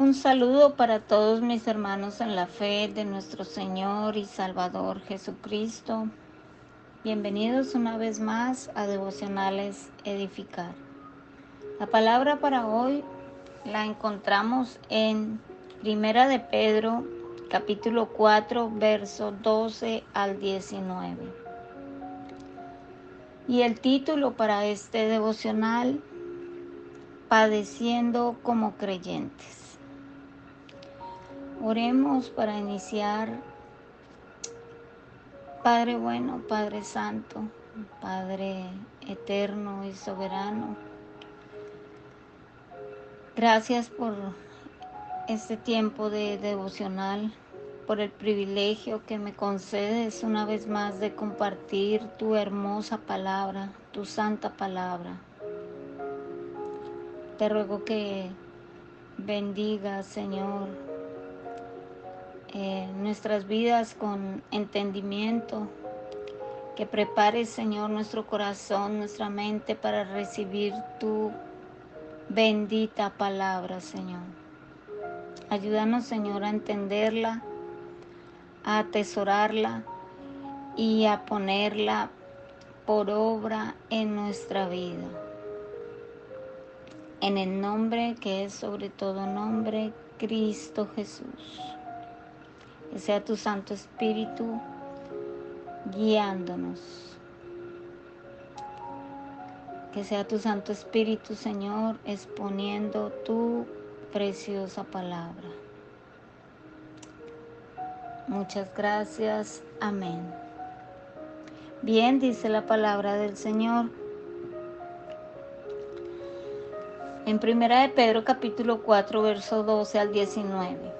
Un saludo para todos mis hermanos en la fe de nuestro Señor y Salvador Jesucristo. Bienvenidos una vez más a Devocionales Edificar. La palabra para hoy la encontramos en Primera de Pedro, capítulo 4, verso 12 al 19. Y el título para este devocional, Padeciendo como creyentes. Oremos para iniciar. Padre bueno, Padre Santo, Padre eterno y soberano. Gracias por este tiempo de devocional, por el privilegio que me concedes una vez más de compartir tu hermosa palabra, tu santa palabra. Te ruego que bendiga, Señor, nuestras vidas con entendimiento. Que prepares, Señor, nuestro corazón, nuestra mente para recibir tu bendita palabra, Señor. Ayúdanos, Señor, a entenderla, a atesorarla y a ponerla por obra en nuestra vida. En el nombre que es sobre todo nombre, Cristo Jesús. Que sea tu Santo Espíritu guiándonos. Que sea tu Santo Espíritu, Señor, exponiendo tu preciosa palabra. Muchas gracias. Amén. Bien, dice la palabra del Señor. En primera de Pedro capítulo 4, verso 12 al 19.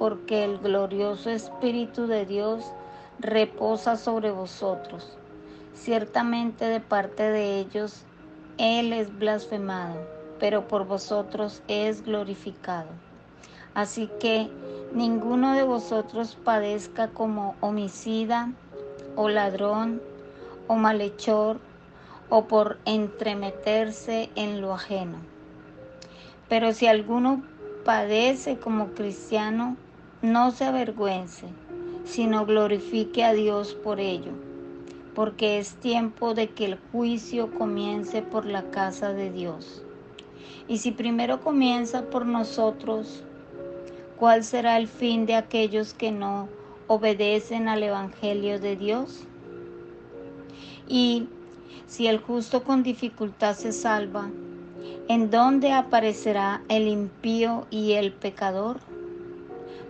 porque el glorioso Espíritu de Dios reposa sobre vosotros. Ciertamente de parte de ellos Él es blasfemado, pero por vosotros es glorificado. Así que ninguno de vosotros padezca como homicida o ladrón o malhechor o por entremeterse en lo ajeno. Pero si alguno padece como cristiano, no se avergüence, sino glorifique a Dios por ello, porque es tiempo de que el juicio comience por la casa de Dios. Y si primero comienza por nosotros, ¿cuál será el fin de aquellos que no obedecen al Evangelio de Dios? Y si el justo con dificultad se salva, ¿en dónde aparecerá el impío y el pecador?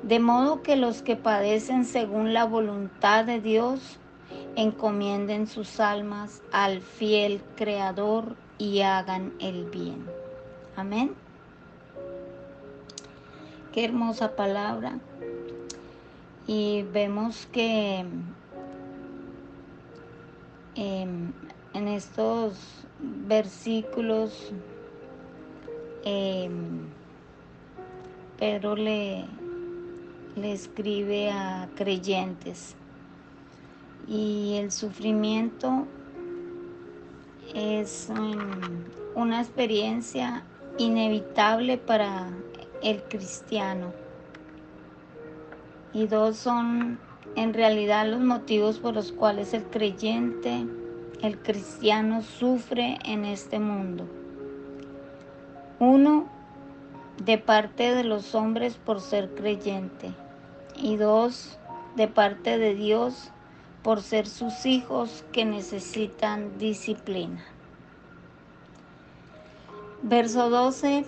De modo que los que padecen según la voluntad de Dios encomienden sus almas al fiel Creador y hagan el bien. Amén. Qué hermosa palabra. Y vemos que em, en estos versículos em, Pedro le, le escribe a creyentes. Y el sufrimiento es una experiencia inevitable para el cristiano. Y dos son en realidad los motivos por los cuales el creyente, el cristiano sufre en este mundo. Uno, de parte de los hombres por ser creyente y dos, de parte de Dios por ser sus hijos que necesitan disciplina. Verso 12.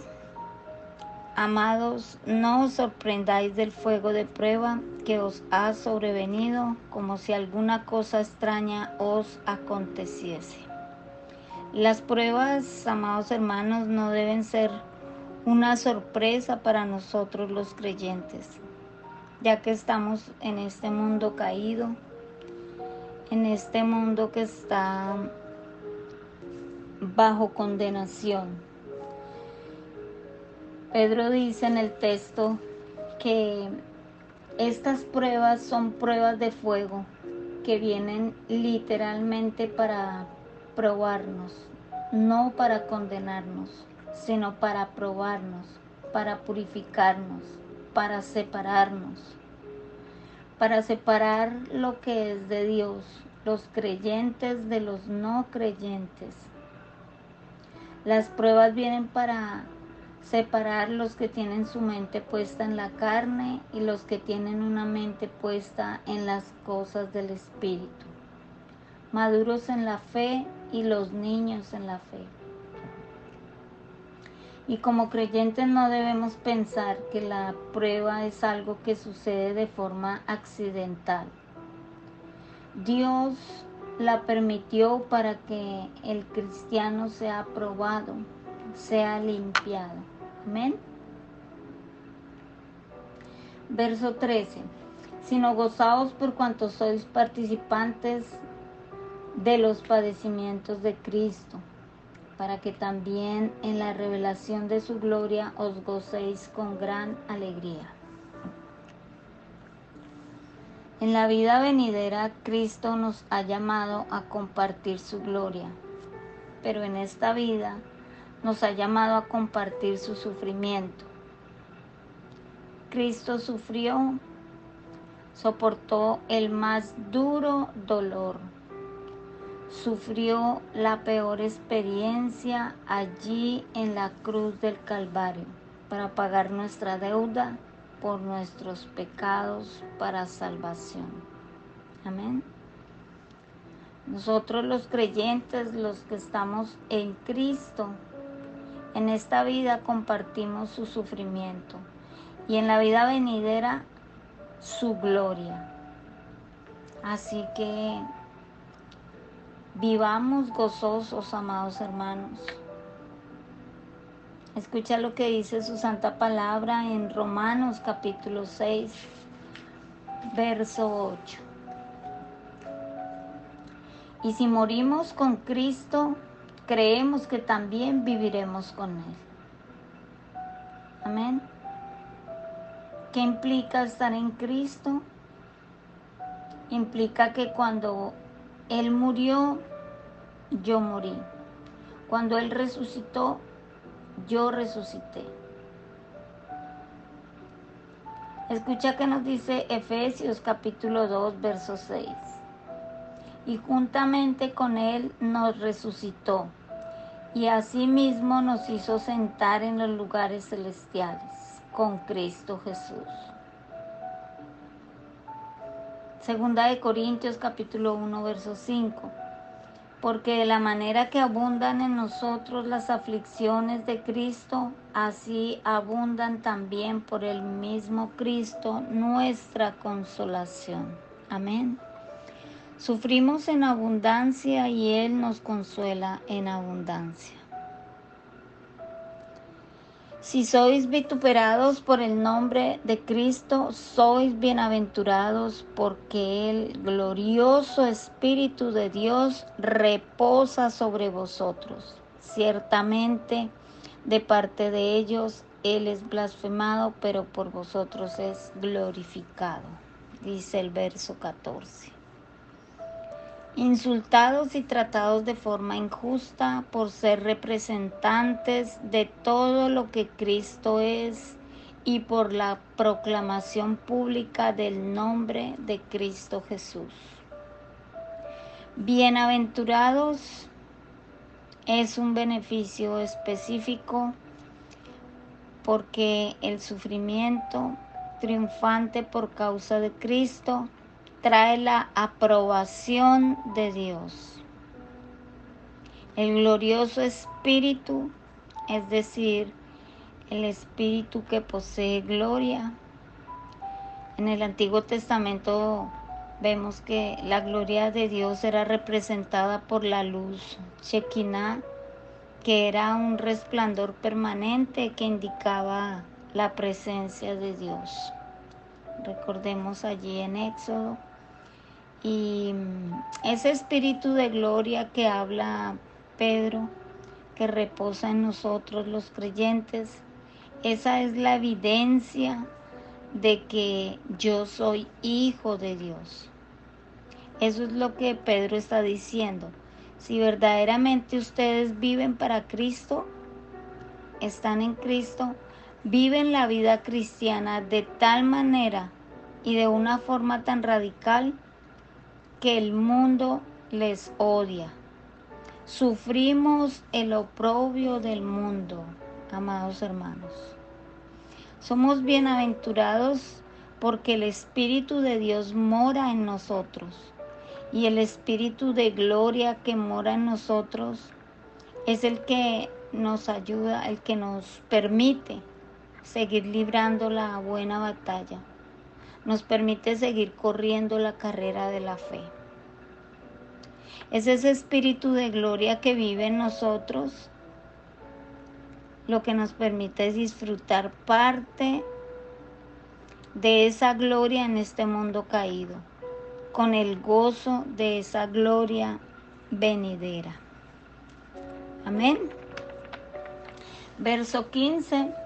Amados, no os sorprendáis del fuego de prueba que os ha sobrevenido como si alguna cosa extraña os aconteciese. Las pruebas, amados hermanos, no deben ser una sorpresa para nosotros los creyentes, ya que estamos en este mundo caído, en este mundo que está bajo condenación. Pedro dice en el texto que estas pruebas son pruebas de fuego que vienen literalmente para probarnos, no para condenarnos, sino para probarnos, para purificarnos, para separarnos, para separar lo que es de Dios, los creyentes de los no creyentes. Las pruebas vienen para separar los que tienen su mente puesta en la carne y los que tienen una mente puesta en las cosas del Espíritu, maduros en la fe y los niños en la fe. Y como creyentes no debemos pensar que la prueba es algo que sucede de forma accidental. Dios la permitió para que el cristiano sea probado, sea limpiado. Amén. Verso 13. Sino gozaos por cuanto sois participantes de los padecimientos de Cristo, para que también en la revelación de su gloria os gocéis con gran alegría. En la vida venidera, Cristo nos ha llamado a compartir su gloria, pero en esta vida nos ha llamado a compartir su sufrimiento. Cristo sufrió, soportó el más duro dolor sufrió la peor experiencia allí en la cruz del Calvario para pagar nuestra deuda por nuestros pecados para salvación. Amén. Nosotros los creyentes, los que estamos en Cristo, en esta vida compartimos su sufrimiento y en la vida venidera su gloria. Así que Vivamos gozosos, amados hermanos. Escucha lo que dice su santa palabra en Romanos capítulo 6, verso 8. Y si morimos con Cristo, creemos que también viviremos con Él. Amén. ¿Qué implica estar en Cristo? Implica que cuando él murió, yo morí. Cuando Él resucitó, yo resucité. Escucha que nos dice Efesios capítulo 2, verso 6. Y juntamente con Él nos resucitó y asimismo nos hizo sentar en los lugares celestiales con Cristo Jesús. Segunda de Corintios capítulo 1 verso 5. Porque de la manera que abundan en nosotros las aflicciones de Cristo, así abundan también por el mismo Cristo nuestra consolación. Amén. Sufrimos en abundancia y Él nos consuela en abundancia. Si sois vituperados por el nombre de Cristo, sois bienaventurados porque el glorioso Espíritu de Dios reposa sobre vosotros. Ciertamente, de parte de ellos, Él es blasfemado, pero por vosotros es glorificado, dice el verso 14 insultados y tratados de forma injusta por ser representantes de todo lo que Cristo es y por la proclamación pública del nombre de Cristo Jesús. Bienaventurados es un beneficio específico porque el sufrimiento triunfante por causa de Cristo trae la aprobación de Dios. El glorioso Espíritu, es decir, el Espíritu que posee gloria. En el Antiguo Testamento vemos que la gloria de Dios era representada por la luz Shekinah, que era un resplandor permanente que indicaba la presencia de Dios. Recordemos allí en Éxodo. Y mm, ese espíritu de gloria que habla Pedro, que reposa en nosotros los creyentes, esa es la evidencia de que yo soy hijo de Dios. Eso es lo que Pedro está diciendo. Si verdaderamente ustedes viven para Cristo, están en Cristo, viven la vida cristiana de tal manera y de una forma tan radical que el mundo les odia. Sufrimos el oprobio del mundo, amados hermanos. Somos bienaventurados porque el Espíritu de Dios mora en nosotros y el Espíritu de gloria que mora en nosotros es el que nos ayuda, el que nos permite seguir librando la buena batalla, nos permite seguir corriendo la carrera de la fe. Es ese Espíritu de gloria que vive en nosotros lo que nos permite disfrutar parte de esa gloria en este mundo caído con el gozo de esa gloria venidera. Amén. Verso 15.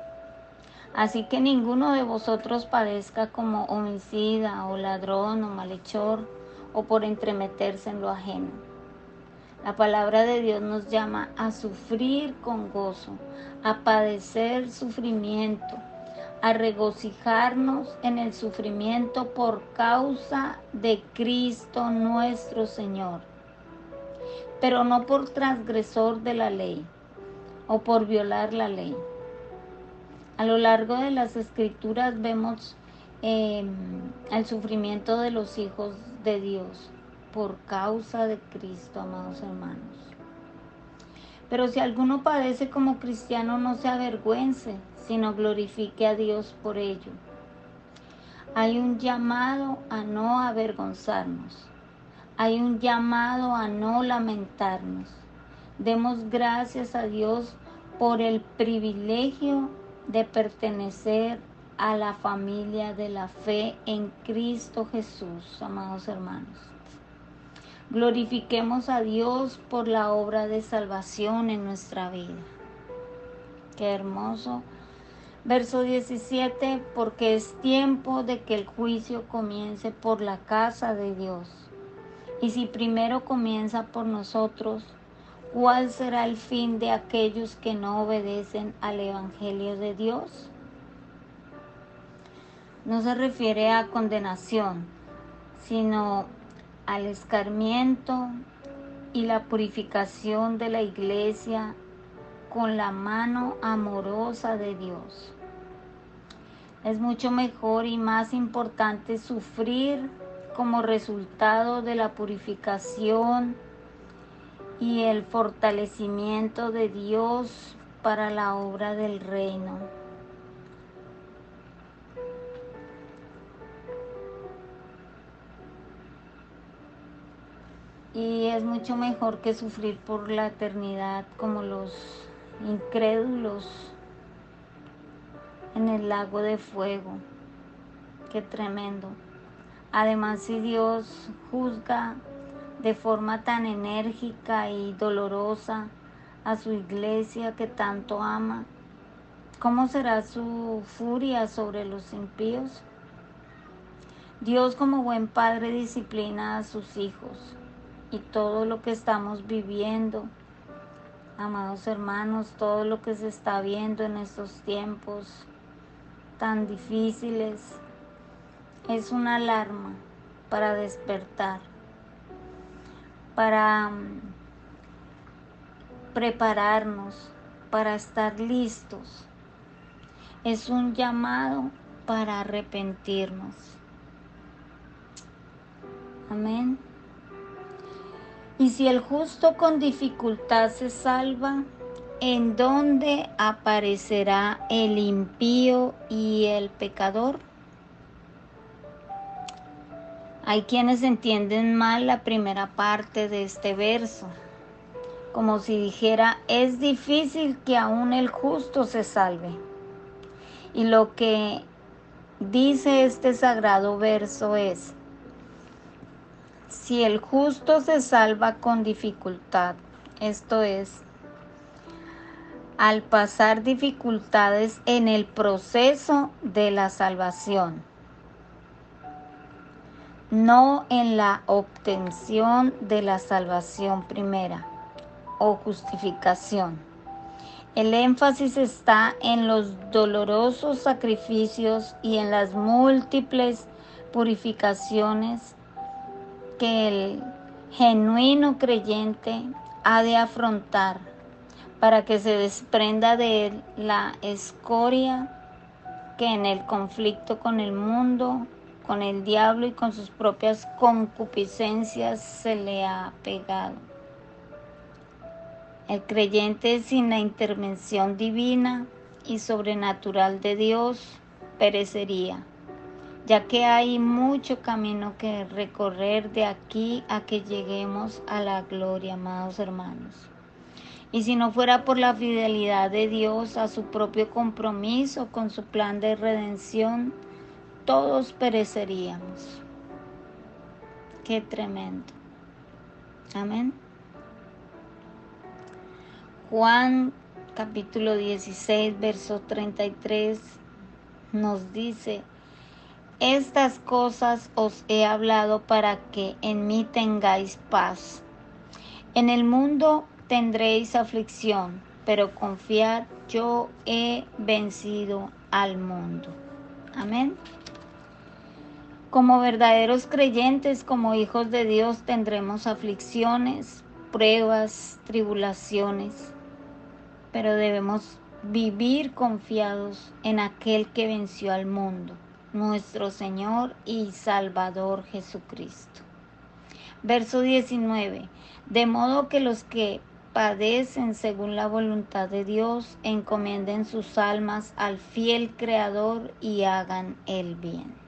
Así que ninguno de vosotros padezca como homicida o ladrón o malhechor o por entremeterse en lo ajeno. La palabra de Dios nos llama a sufrir con gozo, a padecer sufrimiento, a regocijarnos en el sufrimiento por causa de Cristo nuestro Señor, pero no por transgresor de la ley o por violar la ley. A lo largo de las escrituras vemos em, el sufrimiento de los hijos de Dios por causa de Cristo, amados hermanos. Pero si alguno padece como cristiano, no se avergüence, sino glorifique a Dios por ello. Hay un llamado a no avergonzarnos. Hay un llamado a no lamentarnos. Demos gracias a Dios por el privilegio de pertenecer a la familia de la fe en Cristo Jesús, amados hermanos. Glorifiquemos a Dios por la obra de salvación en nuestra vida. Qué hermoso Verso 17, porque es tiempo de que el juicio comience por la casa de Dios. Y si primero comienza por nosotros, ¿cuál será el fin de aquellos que no obedecen al Evangelio de Dios? No se refiere a condenación, sino al escarmiento y la purificación de la iglesia con la mano amorosa de Dios. Es mucho mejor y más importante sufrir como resultado de la purificación y el fortalecimiento de Dios para la obra del reino. Y es mucho mejor que sufrir por la eternidad como los incrédulos en el lago de fuego. Qué tremendo. Además, si Dios juzga de forma tan enérgica y dolorosa a su iglesia que tanto ama, ¿cómo será su furia sobre los impíos? Dios como buen padre disciplina a sus hijos y todo lo que estamos viviendo, amados hermanos, todo lo que se está viendo en estos tiempos, tan difíciles es una alarma para despertar, para mm, prepararnos, para estar listos. Es un llamado para arrepentirnos. Amén. Y si el justo con dificultad se salva, en dónde aparecerá el impío y el pecador. Hay quienes entienden mal la primera parte de este verso, como si dijera, es difícil que aún el justo se salve. Y lo que dice este sagrado verso es, si el justo se salva con dificultad, esto es, al pasar dificultades en el proceso de la salvación, no en la obtención de la salvación primera o justificación. El énfasis está en los dolorosos sacrificios y en las múltiples purificaciones que el genuino creyente ha de afrontar para que se desprenda de la escoria que en el conflicto con el mundo, con el diablo y con sus propias concupiscencias se le ha pegado. El creyente sin la intervención divina y sobrenatural de Dios perecería, ya que hay mucho camino que recorrer de aquí a que lleguemos a la gloria, amados hermanos. Y si no fuera por la fidelidad de Dios a su propio compromiso con su plan de redención, todos pereceríamos. Qué tremendo. Amén. Juan capítulo 16, verso 33 nos dice, estas cosas os he hablado para que en mí tengáis paz. En el mundo tendréis aflicción, pero confiad, yo he vencido al mundo. Amén. Como verdaderos creyentes, como hijos de Dios, tendremos aflicciones, pruebas, tribulaciones pero debemos vivir confiados en aquel que venció al mundo, nuestro Señor y Salvador Jesucristo. Verso 19. De modo que los que padecen según la voluntad de Dios encomienden sus almas al fiel Creador y hagan el bien.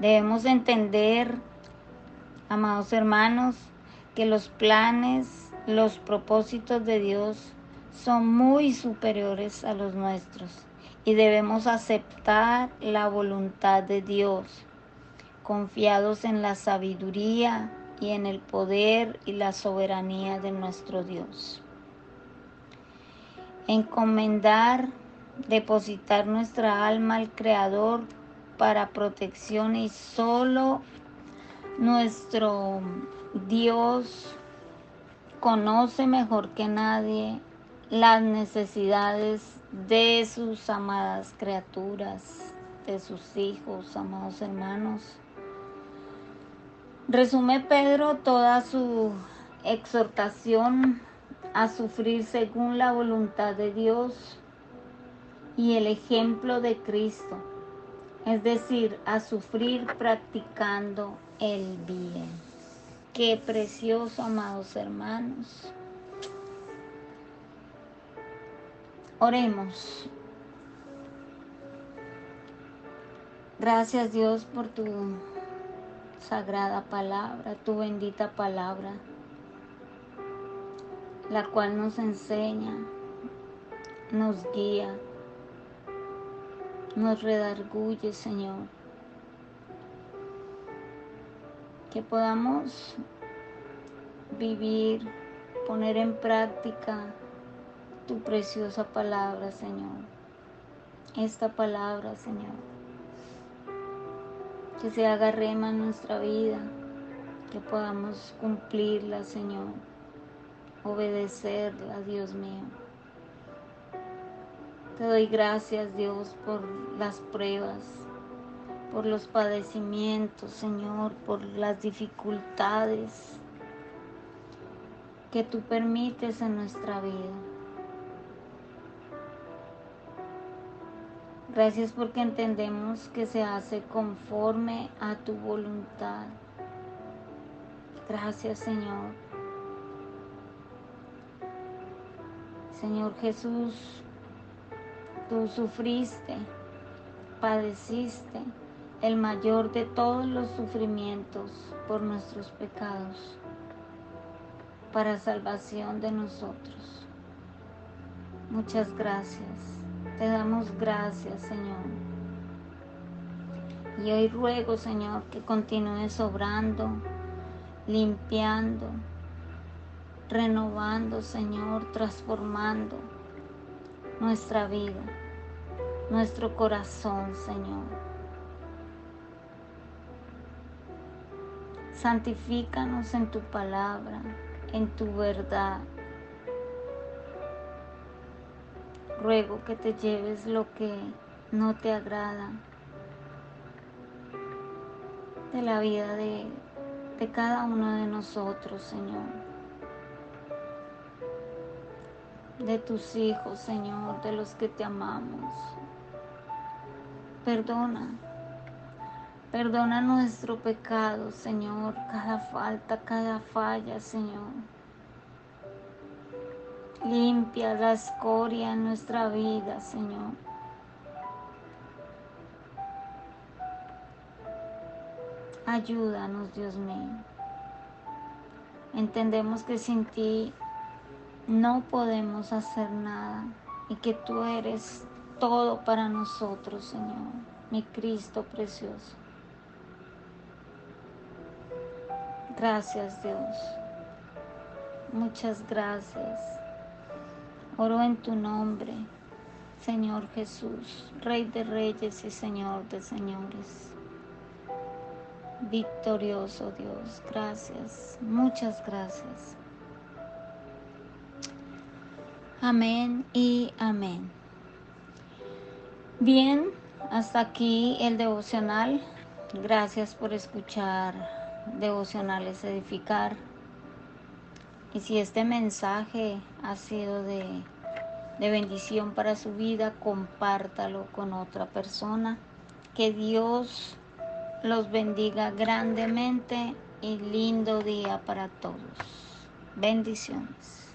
Debemos entender, amados hermanos, que los planes, los propósitos de Dios son muy superiores a los nuestros y debemos aceptar la voluntad de Dios, confiados en la sabiduría y en el poder y la soberanía de nuestro Dios. Encomendar, depositar nuestra alma al Creador para protección y solo nuestro Dios conoce mejor que nadie las necesidades de sus amadas criaturas, de sus hijos, amados hermanos. Resume Pedro toda su exhortación a sufrir según la voluntad de Dios y el ejemplo de Cristo, es decir, a sufrir practicando el bien. Qué precioso, amados hermanos. Oremos. Gracias Dios por tu sagrada palabra, tu bendita palabra, la cual nos enseña, nos guía, nos redarguye, Señor. Que podamos vivir, poner en práctica tu preciosa palabra, Señor. Esta palabra, Señor. Que se haga rema en nuestra vida, que podamos cumplirla, Señor. Obedecerla, Dios mío. Te doy gracias, Dios, por las pruebas, por los padecimientos, Señor, por las dificultades que tú permites en nuestra vida. Gracias porque entendemos que se hace conforme a tu voluntad. Gracias Señor. Señor Jesús, tú sufriste, padeciste el mayor de todos los sufrimientos por nuestros pecados. para salvación de nosotros. Muchas gracias. Te damos gracias, Señor. Y hoy ruego, Señor, que continúes obrando, limpiando, renovando, Señor, transformando nuestra vida, nuestro corazón, Señor. Santifícanos en tu palabra, en tu verdad. Ruego que te lleves lo que no te agrada de la vida de, de cada uno de nosotros, Señor. de tus hijos, Señor, de los que te amamos. Perdona, perdona nuestro pecado, Señor, cada falta, cada falla, Señor. Limpia la escoria en nuestra vida, Señor. Ayúdanos, Dios mío. Entendemos que sin ti no podemos hacer nada y que tú eres todo para nosotros, Señor, mi Cristo precioso. Gracias, Dios. Muchas gracias. Oro en tu nombre, Señor Jesús, Rey de Reyes y Señor de Señores. Victorioso Dios, gracias, muchas gracias. Amén y amén. Bien, hasta aquí el devocional. Gracias por escuchar devocionales edificar. Y si este mensaje ha sido de, de bendición para su vida, compártalo con otra persona. Que Dios los bendiga grandemente y lindo día para todos. Bendiciones.